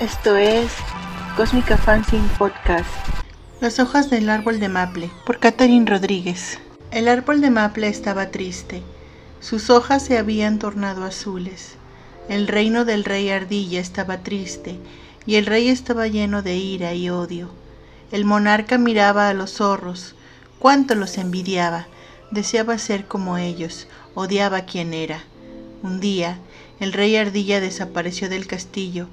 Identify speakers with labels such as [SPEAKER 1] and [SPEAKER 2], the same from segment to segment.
[SPEAKER 1] Esto es Cósmica Fanzine Podcast.
[SPEAKER 2] Las hojas del árbol de maple, por Catherine Rodríguez. El árbol de maple estaba triste. Sus hojas se habían tornado azules. El reino del rey ardilla estaba triste, y el rey estaba lleno de ira y odio. El monarca miraba a los zorros. Cuánto los envidiaba. Deseaba ser como ellos. Odiaba quien era. Un día, el rey ardilla desapareció del castillo,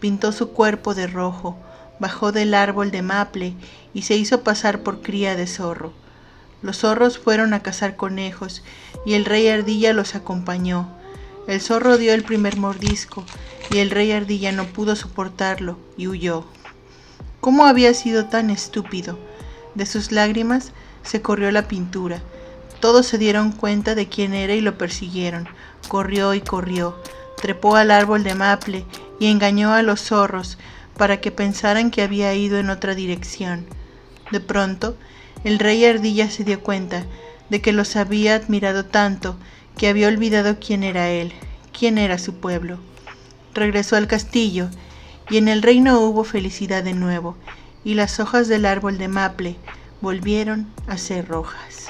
[SPEAKER 2] pintó su cuerpo de rojo, bajó del árbol de maple y se hizo pasar por cría de zorro. Los zorros fueron a cazar conejos y el rey ardilla los acompañó. El zorro dio el primer mordisco y el rey ardilla no pudo soportarlo y huyó. ¿Cómo había sido tan estúpido? De sus lágrimas se corrió la pintura. Todos se dieron cuenta de quién era y lo persiguieron. Corrió y corrió, trepó al árbol de maple y engañó a los zorros para que pensaran que había ido en otra dirección. De pronto, el rey ardilla se dio cuenta de que los había admirado tanto que había olvidado quién era él, quién era su pueblo. Regresó al castillo y en el reino hubo felicidad de nuevo, y las hojas del árbol de maple volvieron a ser rojas.